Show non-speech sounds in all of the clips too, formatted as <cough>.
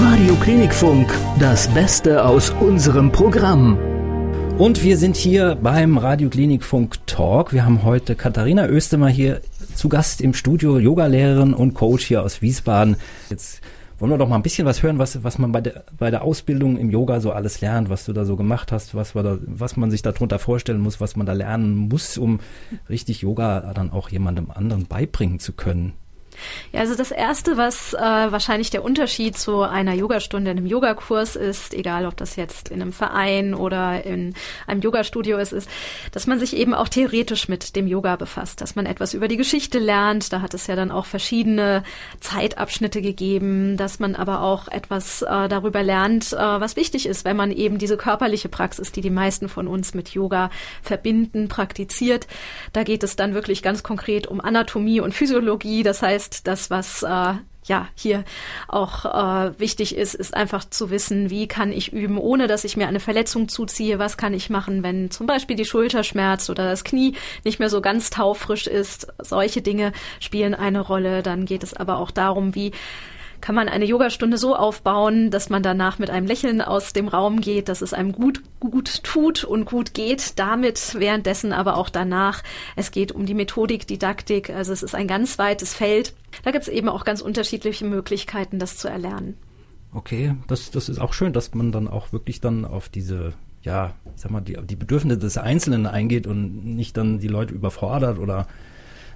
Radio Klinikfunk, das Beste aus unserem Programm. Und wir sind hier beim Radio Klinikfunk Talk. Wir haben heute Katharina Östemer hier zu Gast im Studio, Yogalehrerin und Coach hier aus Wiesbaden. Jetzt wollen wir doch mal ein bisschen was hören, was, was man bei der, bei der Ausbildung im Yoga so alles lernt, was du da so gemacht hast, was, wir da, was man sich darunter vorstellen muss, was man da lernen muss, um richtig Yoga dann auch jemandem anderen beibringen zu können. Ja, also das Erste, was äh, wahrscheinlich der Unterschied zu einer Yogastunde in einem Yogakurs ist, egal ob das jetzt in einem Verein oder in einem Yogastudio ist, ist, dass man sich eben auch theoretisch mit dem Yoga befasst, dass man etwas über die Geschichte lernt. Da hat es ja dann auch verschiedene Zeitabschnitte gegeben, dass man aber auch etwas äh, darüber lernt, äh, was wichtig ist, wenn man eben diese körperliche Praxis, die die meisten von uns mit Yoga verbinden, praktiziert. Da geht es dann wirklich ganz konkret um Anatomie und Physiologie. Das heißt, heißt, das, was äh, ja hier auch äh, wichtig ist, ist einfach zu wissen, wie kann ich üben, ohne dass ich mir eine Verletzung zuziehe. Was kann ich machen, wenn zum Beispiel die Schulter schmerzt oder das Knie nicht mehr so ganz taufrisch ist. Solche Dinge spielen eine Rolle. Dann geht es aber auch darum, wie kann man eine Yogastunde so aufbauen, dass man danach mit einem Lächeln aus dem Raum geht, dass es einem gut, gut tut und gut geht. Damit währenddessen aber auch danach. Es geht um die Methodik, Didaktik. Also es ist ein ganz weites Feld. Da gibt es eben auch ganz unterschiedliche Möglichkeiten, das zu erlernen. Okay, das, das ist auch schön, dass man dann auch wirklich dann auf diese ja, ich sag mal, die, die Bedürfnisse des Einzelnen eingeht und nicht dann die Leute überfordert oder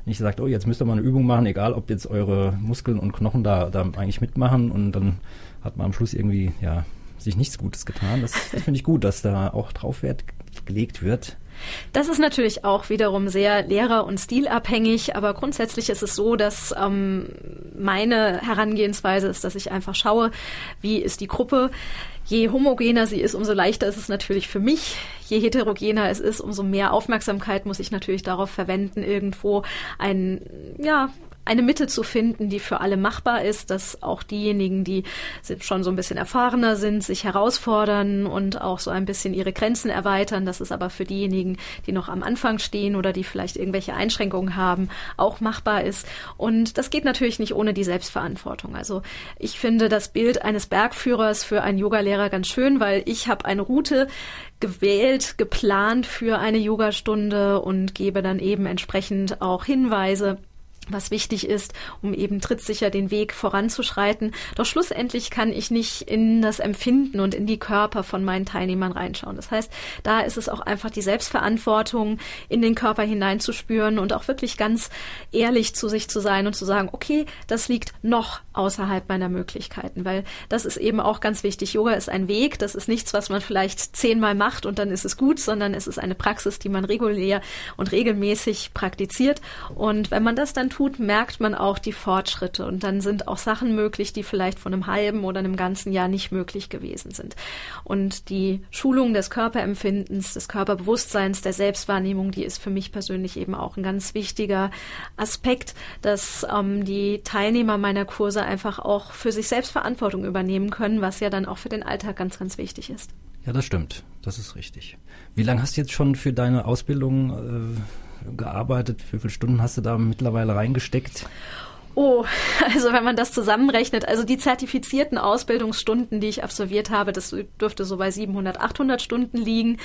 nicht sagt, oh, jetzt müsst ihr mal eine Übung machen, egal ob jetzt eure Muskeln und Knochen da, da eigentlich mitmachen und dann hat man am Schluss irgendwie, ja, sich nichts Gutes getan. Das, das finde ich gut, dass da auch drauf Wert gelegt wird. Das ist natürlich auch wiederum sehr lehrer- und stilabhängig, aber grundsätzlich ist es so, dass ähm, meine Herangehensweise ist, dass ich einfach schaue, wie ist die Gruppe. Je homogener sie ist, umso leichter ist es natürlich für mich. Je heterogener es ist, umso mehr Aufmerksamkeit muss ich natürlich darauf verwenden, irgendwo ein, ja, eine Mitte zu finden, die für alle machbar ist, dass auch diejenigen, die schon so ein bisschen erfahrener sind, sich herausfordern und auch so ein bisschen ihre Grenzen erweitern, dass es aber für diejenigen, die noch am Anfang stehen oder die vielleicht irgendwelche Einschränkungen haben, auch machbar ist. Und das geht natürlich nicht ohne die Selbstverantwortung. Also ich finde das Bild eines Bergführers für einen Yogalehrer ganz schön, weil ich habe eine Route gewählt, geplant für eine Yogastunde und gebe dann eben entsprechend auch Hinweise was wichtig ist, um eben trittsicher den Weg voranzuschreiten. Doch schlussendlich kann ich nicht in das Empfinden und in die Körper von meinen Teilnehmern reinschauen. Das heißt, da ist es auch einfach die Selbstverantwortung, in den Körper hineinzuspüren und auch wirklich ganz ehrlich zu sich zu sein und zu sagen, okay, das liegt noch außerhalb meiner Möglichkeiten, weil das ist eben auch ganz wichtig. Yoga ist ein Weg, das ist nichts, was man vielleicht zehnmal macht und dann ist es gut, sondern es ist eine Praxis, die man regulär und regelmäßig praktiziert. Und wenn man das dann tut, merkt man auch die Fortschritte und dann sind auch Sachen möglich, die vielleicht von einem halben oder einem ganzen Jahr nicht möglich gewesen sind. Und die Schulung des Körperempfindens, des Körperbewusstseins, der Selbstwahrnehmung, die ist für mich persönlich eben auch ein ganz wichtiger Aspekt, dass ähm, die Teilnehmer meiner Kurse einfach auch für sich selbst Verantwortung übernehmen können, was ja dann auch für den Alltag ganz, ganz wichtig ist. Ja, das stimmt. Das ist richtig. Wie lange hast du jetzt schon für deine Ausbildung äh, gearbeitet? Wie viele Stunden hast du da mittlerweile reingesteckt? Oh, <laughs> also wenn man das zusammenrechnet, also die zertifizierten Ausbildungsstunden, die ich absolviert habe, das dürfte so bei 700, 800 Stunden liegen.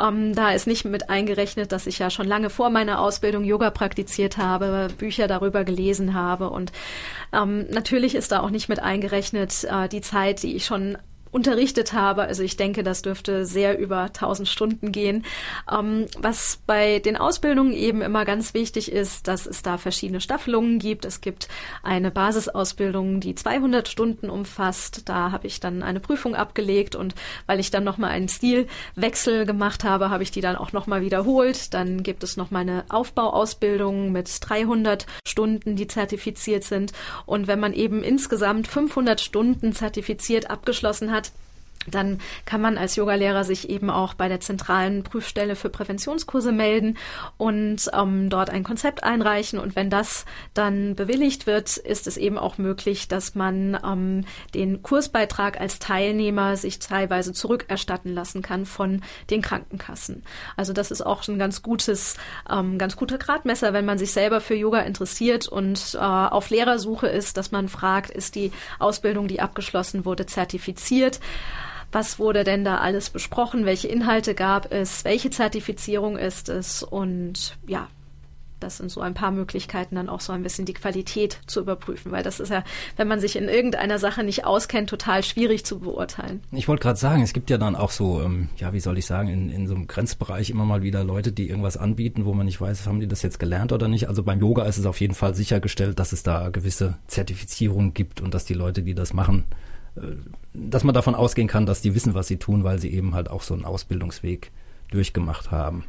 Ähm, da ist nicht mit eingerechnet, dass ich ja schon lange vor meiner Ausbildung Yoga praktiziert habe, Bücher darüber gelesen habe und ähm, natürlich ist da auch nicht mit eingerechnet äh, die Zeit, die ich schon unterrichtet habe. Also ich denke, das dürfte sehr über 1000 Stunden gehen. Ähm, was bei den Ausbildungen eben immer ganz wichtig ist, dass es da verschiedene Staffelungen gibt. Es gibt eine Basisausbildung, die 200 Stunden umfasst. Da habe ich dann eine Prüfung abgelegt und weil ich dann nochmal einen Stilwechsel gemacht habe, habe ich die dann auch nochmal wiederholt. Dann gibt es noch meine Aufbauausbildung mit 300 Stunden, die zertifiziert sind. Und wenn man eben insgesamt 500 Stunden zertifiziert abgeschlossen hat, dann kann man als Yogalehrer sich eben auch bei der zentralen Prüfstelle für Präventionskurse melden und ähm, dort ein Konzept einreichen. Und wenn das dann bewilligt wird, ist es eben auch möglich, dass man ähm, den Kursbeitrag als Teilnehmer sich teilweise zurückerstatten lassen kann von den Krankenkassen. Also das ist auch ein ganz gutes, ähm, ganz guter Gradmesser, wenn man sich selber für Yoga interessiert und äh, auf Lehrersuche ist, dass man fragt, ist die Ausbildung, die abgeschlossen wurde, zertifiziert? Was wurde denn da alles besprochen, welche Inhalte gab es, welche Zertifizierung ist es und ja, das sind so ein paar Möglichkeiten, dann auch so ein bisschen die Qualität zu überprüfen, weil das ist ja, wenn man sich in irgendeiner Sache nicht auskennt, total schwierig zu beurteilen. Ich wollte gerade sagen, es gibt ja dann auch so, ähm, ja, wie soll ich sagen, in, in so einem Grenzbereich immer mal wieder Leute, die irgendwas anbieten, wo man nicht weiß, haben die das jetzt gelernt oder nicht. Also beim Yoga ist es auf jeden Fall sichergestellt, dass es da gewisse Zertifizierungen gibt und dass die Leute, die das machen, dass man davon ausgehen kann, dass die wissen, was sie tun, weil sie eben halt auch so einen Ausbildungsweg durchgemacht haben.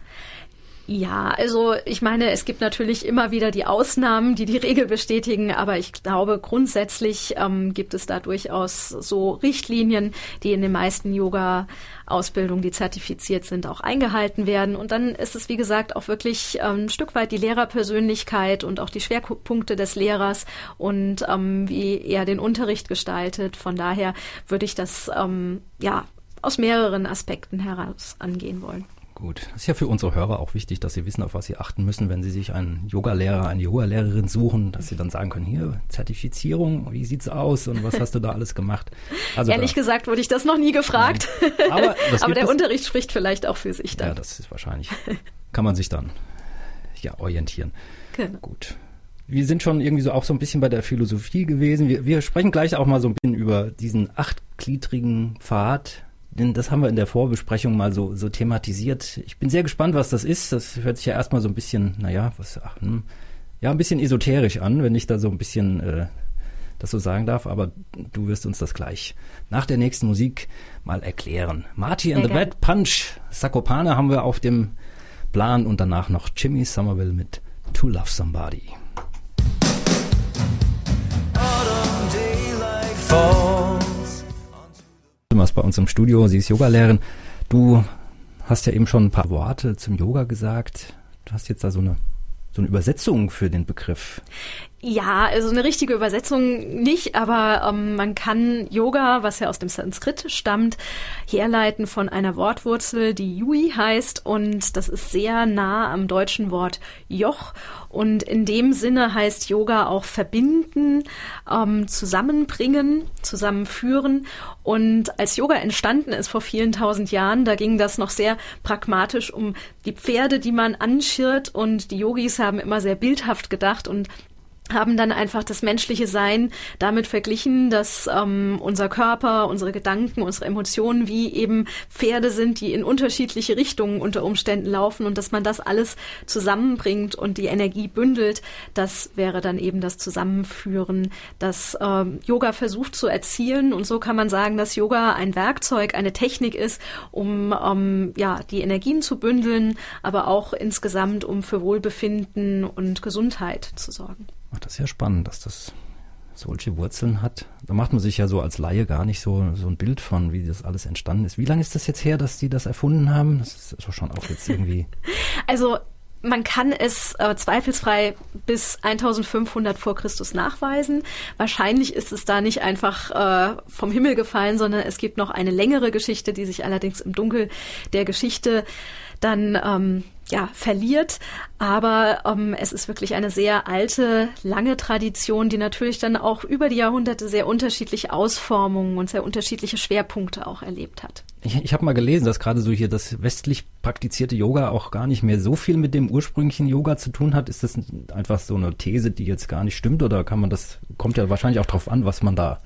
Ja, also ich meine, es gibt natürlich immer wieder die Ausnahmen, die die Regel bestätigen, aber ich glaube, grundsätzlich ähm, gibt es da durchaus so Richtlinien, die in den meisten Yoga-Ausbildungen, die zertifiziert sind, auch eingehalten werden. Und dann ist es, wie gesagt, auch wirklich ähm, ein Stück weit die Lehrerpersönlichkeit und auch die Schwerpunkte des Lehrers und ähm, wie er den Unterricht gestaltet. Von daher würde ich das ähm, ja aus mehreren Aspekten heraus angehen wollen. Gut, das ist ja für unsere Hörer auch wichtig, dass sie wissen, auf was sie achten müssen, wenn sie sich einen Yogalehrer, eine Yogalehrerin suchen, dass sie dann sagen können, hier, Zertifizierung, wie sieht's aus und was hast du da alles gemacht? Also Ehrlich da, gesagt wurde ich das noch nie gefragt. Aber, <laughs> Aber der es. Unterricht spricht vielleicht auch für sich dann. Ja, das ist wahrscheinlich, kann man sich dann ja orientieren. Genau. Gut. Wir sind schon irgendwie so auch so ein bisschen bei der Philosophie gewesen. Wir, wir sprechen gleich auch mal so ein bisschen über diesen achtgliedrigen Pfad, denn das haben wir in der Vorbesprechung mal so, so thematisiert. Ich bin sehr gespannt, was das ist. Das hört sich ja erstmal so ein bisschen, naja, was, ach, hm, ja, ein bisschen esoterisch an, wenn ich da so ein bisschen äh, das so sagen darf, aber du wirst uns das gleich nach der nächsten Musik mal erklären. Marty and the Bad Punch, Sakopane haben wir auf dem Plan und danach noch Jimmy Somerville mit To Love Somebody. Autumn daylight fall Thomas bei uns im Studio. Sie ist Yogalehrerin. Du hast ja eben schon ein paar Worte zum Yoga gesagt. Du hast jetzt da so eine so eine Übersetzung für den Begriff. Ja, also eine richtige Übersetzung nicht, aber ähm, man kann Yoga, was ja aus dem Sanskrit stammt, herleiten von einer Wortwurzel, die Yui heißt. Und das ist sehr nah am deutschen Wort Joch. Und in dem Sinne heißt Yoga auch verbinden, ähm, zusammenbringen, zusammenführen. Und als Yoga entstanden ist vor vielen tausend Jahren, da ging das noch sehr pragmatisch um die Pferde, die man anschirrt. Und die Yogis haben immer sehr bildhaft gedacht. Und haben dann einfach das menschliche Sein damit verglichen, dass ähm, unser Körper, unsere Gedanken, unsere Emotionen wie eben Pferde sind, die in unterschiedliche Richtungen unter Umständen laufen und dass man das alles zusammenbringt und die Energie bündelt, das wäre dann eben das Zusammenführen, das ähm, Yoga versucht zu erzielen und so kann man sagen, dass Yoga ein Werkzeug, eine Technik ist, um ähm, ja die Energien zu bündeln, aber auch insgesamt um für Wohlbefinden und Gesundheit zu sorgen. Ach, das ist ja spannend, dass das solche Wurzeln hat. Da macht man sich ja so als Laie gar nicht so, so ein Bild von, wie das alles entstanden ist. Wie lange ist das jetzt her, dass die das erfunden haben? Das ist schon auch jetzt irgendwie. <laughs> Also man kann es äh, zweifelsfrei bis 1500 vor Christus nachweisen. Wahrscheinlich ist es da nicht einfach äh, vom Himmel gefallen, sondern es gibt noch eine längere Geschichte, die sich allerdings im Dunkel der Geschichte dann ähm, ja, verliert. Aber ähm, es ist wirklich eine sehr alte, lange Tradition, die natürlich dann auch über die Jahrhunderte sehr unterschiedliche Ausformungen und sehr unterschiedliche Schwerpunkte auch erlebt hat. Ich, ich habe mal gelesen, dass gerade so hier das westlich praktizierte Yoga auch gar nicht mehr so viel mit dem ursprünglichen Yoga zu tun hat. Ist das einfach so eine These, die jetzt gar nicht stimmt oder kann man das, kommt ja wahrscheinlich auch drauf an, was man da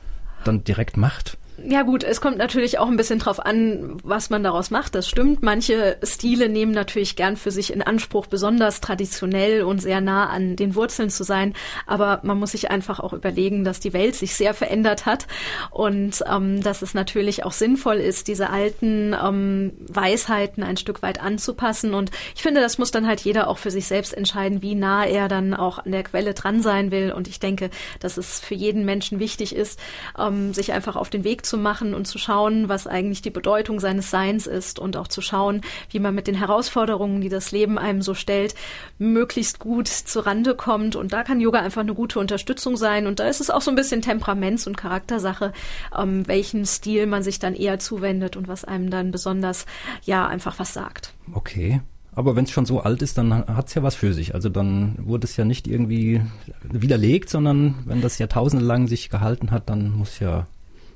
dann direkt macht? Ja gut, es kommt natürlich auch ein bisschen drauf an, was man daraus macht. Das stimmt. Manche Stile nehmen natürlich gern für sich in Anspruch, besonders traditionell und sehr nah an den Wurzeln zu sein. Aber man muss sich einfach auch überlegen, dass die Welt sich sehr verändert hat und ähm, dass es natürlich auch sinnvoll ist, diese alten ähm, Weisheiten ein Stück weit anzupassen. Und ich finde, das muss dann halt jeder auch für sich selbst entscheiden, wie nah er dann auch an der Quelle dran sein will. Und ich denke, dass es für jeden Menschen wichtig ist, ähm, sich einfach auf den Weg zu zu machen und zu schauen, was eigentlich die Bedeutung seines Seins ist und auch zu schauen, wie man mit den Herausforderungen, die das Leben einem so stellt, möglichst gut zu Rande kommt. Und da kann Yoga einfach eine gute Unterstützung sein. Und da ist es auch so ein bisschen Temperaments- und Charaktersache, ähm, welchen Stil man sich dann eher zuwendet und was einem dann besonders, ja, einfach was sagt. Okay. Aber wenn es schon so alt ist, dann hat es ja was für sich. Also dann wurde es ja nicht irgendwie widerlegt, sondern wenn das Jahrtausende lang sich gehalten hat, dann muss ja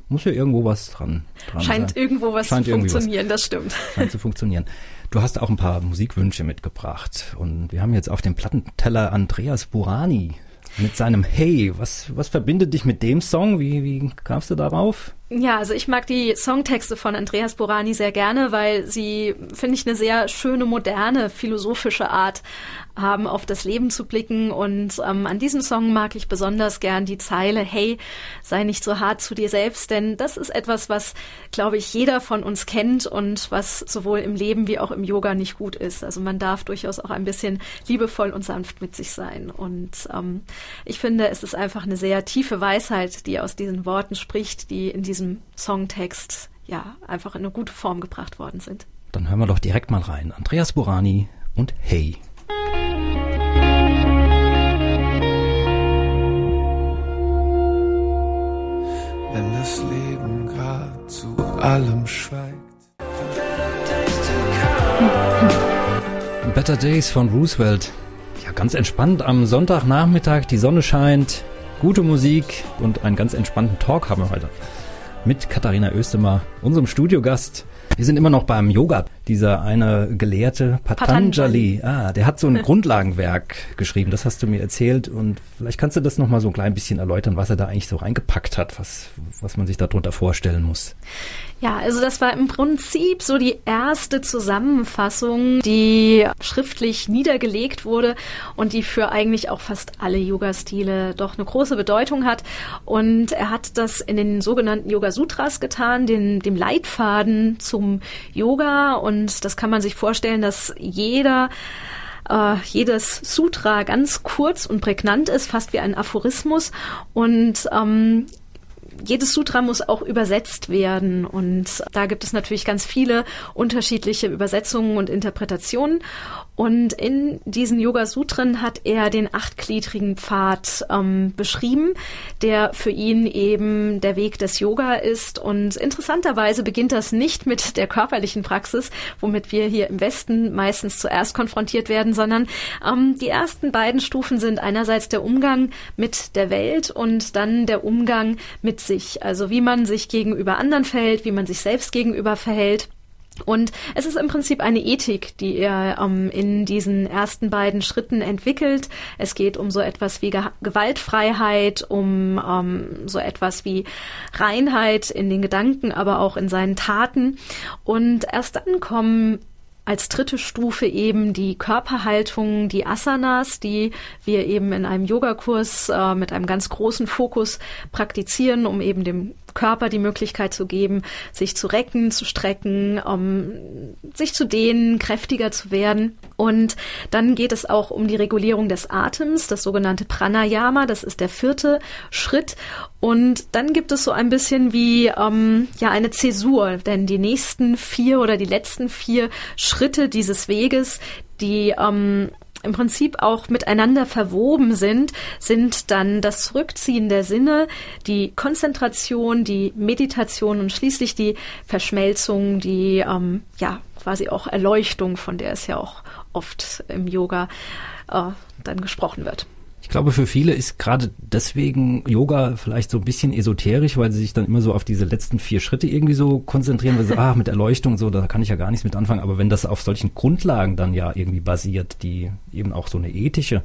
muss ja irgendwo was dran, dran Scheint sein. irgendwo was Scheint zu funktionieren, was. das stimmt. Scheint zu funktionieren. Du hast auch ein paar Musikwünsche mitgebracht und wir haben jetzt auf dem Plattenteller Andreas Burani mit seinem Hey. Was, was verbindet dich mit dem Song? Wie, wie kamst du darauf? Ja, also ich mag die Songtexte von Andreas Borani sehr gerne, weil sie, finde ich, eine sehr schöne, moderne, philosophische Art haben, auf das Leben zu blicken. Und ähm, an diesem Song mag ich besonders gern die Zeile, hey, sei nicht so hart zu dir selbst, denn das ist etwas, was, glaube ich, jeder von uns kennt und was sowohl im Leben wie auch im Yoga nicht gut ist. Also man darf durchaus auch ein bisschen liebevoll und sanft mit sich sein. Und ähm, ich finde, es ist einfach eine sehr tiefe Weisheit, die aus diesen Worten spricht, die in diesem diesem Songtext ja einfach in eine gute Form gebracht worden sind. Dann hören wir doch direkt mal rein. Andreas Burani und Hey. Wenn das Leben grad zu allem schweigt. Better Days von Roosevelt. Ja, ganz entspannt am Sonntagnachmittag, die Sonne scheint, gute Musik und einen ganz entspannten Talk haben wir heute mit Katharina Östemer, unserem Studiogast. Wir sind immer noch beim Yoga. Dieser eine Gelehrte Patanjali, Patanjali. ah, der hat so ein <laughs> Grundlagenwerk geschrieben, das hast du mir erzählt und vielleicht kannst du das noch mal so ein klein bisschen erläutern, was er da eigentlich so reingepackt hat, was, was man sich darunter vorstellen muss. Ja, also das war im Prinzip so die erste Zusammenfassung, die schriftlich niedergelegt wurde und die für eigentlich auch fast alle Yoga-Stile doch eine große Bedeutung hat. Und er hat das in den sogenannten Yoga Sutras getan, den, dem Leitfaden zum Yoga. Und das kann man sich vorstellen, dass jeder äh, jedes Sutra ganz kurz und prägnant ist, fast wie ein Aphorismus. Und ähm, jedes Sutra muss auch übersetzt werden und da gibt es natürlich ganz viele unterschiedliche Übersetzungen und Interpretationen. Und in diesen Yoga-Sutren hat er den achtgliedrigen Pfad ähm, beschrieben, der für ihn eben der Weg des Yoga ist. Und interessanterweise beginnt das nicht mit der körperlichen Praxis, womit wir hier im Westen meistens zuerst konfrontiert werden, sondern ähm, die ersten beiden Stufen sind einerseits der Umgang mit der Welt und dann der Umgang mit sich. Also wie man sich gegenüber anderen verhält, wie man sich selbst gegenüber verhält. Und es ist im Prinzip eine Ethik, die er ähm, in diesen ersten beiden Schritten entwickelt. Es geht um so etwas wie Ge Gewaltfreiheit, um ähm, so etwas wie Reinheit in den Gedanken, aber auch in seinen Taten. Und erst dann kommen als dritte Stufe eben die Körperhaltung, die Asanas, die wir eben in einem Yogakurs äh, mit einem ganz großen Fokus praktizieren, um eben dem Körper die Möglichkeit zu geben, sich zu recken, zu strecken, um sich zu dehnen, kräftiger zu werden. Und dann geht es auch um die Regulierung des Atems, das sogenannte Pranayama, das ist der vierte Schritt. Und dann gibt es so ein bisschen wie ähm, ja eine Zäsur, denn die nächsten vier oder die letzten vier Schritte dieses Weges, die ähm, im Prinzip auch miteinander verwoben sind, sind dann das Zurückziehen der Sinne, die Konzentration, die Meditation und schließlich die Verschmelzung, die ähm, ja quasi auch Erleuchtung, von der es ja auch oft im Yoga äh, dann gesprochen wird. Ich glaube, für viele ist gerade deswegen Yoga vielleicht so ein bisschen esoterisch, weil sie sich dann immer so auf diese letzten vier Schritte irgendwie so konzentrieren, weil sie, ah, mit Erleuchtung so, da kann ich ja gar nichts mit anfangen. Aber wenn das auf solchen Grundlagen dann ja irgendwie basiert, die eben auch so eine ethische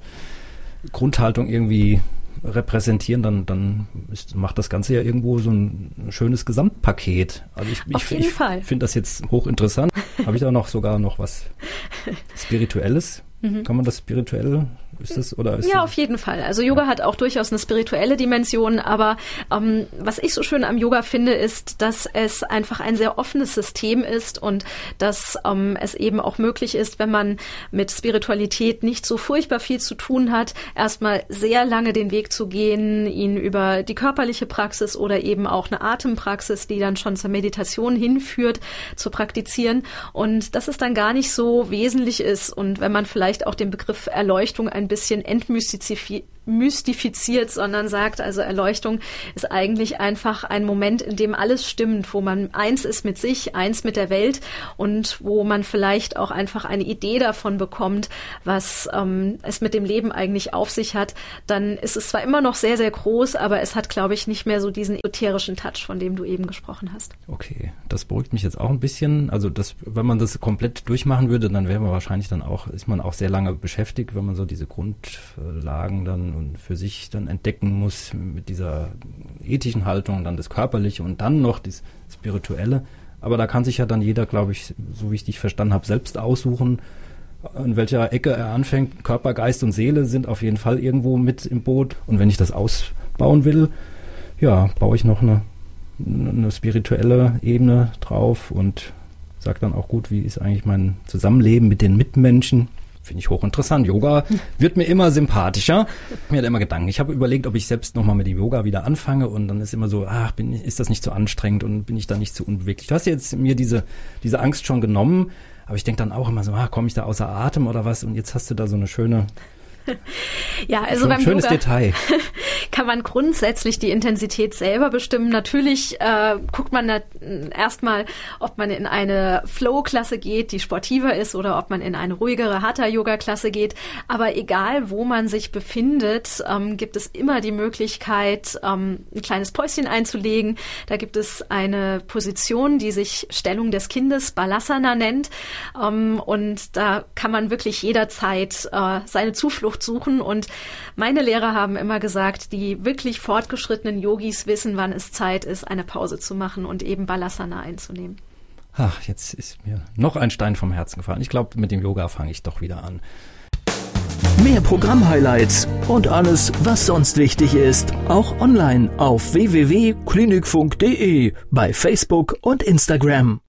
Grundhaltung irgendwie repräsentieren, dann, dann ist, macht das Ganze ja irgendwo so ein schönes Gesamtpaket. Also ich, Auf ich, ich finde das jetzt hochinteressant. Habe ich da noch sogar noch was <laughs> Spirituelles? Mhm. Kann man das spirituell ist das, oder ist ja, auf jeden Fall. Also Yoga ja. hat auch durchaus eine spirituelle Dimension, aber ähm, was ich so schön am Yoga finde, ist, dass es einfach ein sehr offenes System ist und dass ähm, es eben auch möglich ist, wenn man mit Spiritualität nicht so furchtbar viel zu tun hat, erstmal sehr lange den Weg zu gehen, ihn über die körperliche Praxis oder eben auch eine Atempraxis, die dann schon zur Meditation hinführt, zu praktizieren und dass es dann gar nicht so wesentlich ist und wenn man vielleicht auch den Begriff Erleuchtung ein bisschen entmystifiziert mystifiziert, sondern sagt, also Erleuchtung ist eigentlich einfach ein Moment, in dem alles stimmt, wo man eins ist mit sich, eins mit der Welt und wo man vielleicht auch einfach eine Idee davon bekommt, was ähm, es mit dem Leben eigentlich auf sich hat, dann ist es zwar immer noch sehr, sehr groß, aber es hat, glaube ich, nicht mehr so diesen esoterischen Touch, von dem du eben gesprochen hast. Okay, das beruhigt mich jetzt auch ein bisschen. Also das, wenn man das komplett durchmachen würde, dann wäre man wahrscheinlich dann auch, ist man auch sehr lange beschäftigt, wenn man so diese Grundlagen dann und für sich dann entdecken muss mit dieser ethischen Haltung, dann das Körperliche und dann noch das Spirituelle. Aber da kann sich ja dann jeder, glaube ich, so wie ich dich verstanden habe, selbst aussuchen, in welcher Ecke er anfängt. Körper, Geist und Seele sind auf jeden Fall irgendwo mit im Boot. Und wenn ich das ausbauen will, ja, baue ich noch eine, eine spirituelle Ebene drauf und sage dann auch gut, wie ist eigentlich mein Zusammenleben mit den Mitmenschen. Finde ich hochinteressant. Yoga wird mir immer sympathischer. Mir hat immer Gedanken. Ich habe überlegt, ob ich selbst nochmal mit dem Yoga wieder anfange und dann ist immer so, ach, bin, ist das nicht zu anstrengend und bin ich da nicht zu unbeweglich. Du hast jetzt mir diese, diese Angst schon genommen, aber ich denke dann auch immer so, ah, komme ich da außer Atem oder was? Und jetzt hast du da so eine schöne <laughs> ja, also Schon beim schönes Yoga Detail. <laughs> kann man grundsätzlich die Intensität selber bestimmen. Natürlich äh, guckt man erstmal, ob man in eine Flow-Klasse geht, die sportiver ist, oder ob man in eine ruhigere Hatha-Yoga-Klasse geht. Aber egal, wo man sich befindet, ähm, gibt es immer die Möglichkeit, ähm, ein kleines Päuschen einzulegen. Da gibt es eine Position, die sich Stellung des Kindes Balasana nennt. Ähm, und da kann man wirklich jederzeit äh, seine Zuflucht Zuflucht suchen. Und meine Lehrer haben immer gesagt, die wirklich fortgeschrittenen Yogis wissen, wann es Zeit ist, eine Pause zu machen und eben Balasana einzunehmen. Ach, jetzt ist mir noch ein Stein vom Herzen gefallen. Ich glaube, mit dem Yoga fange ich doch wieder an. Mehr Programm-Highlights und alles, was sonst wichtig ist, auch online auf www.klinikfunk.de, bei Facebook und Instagram.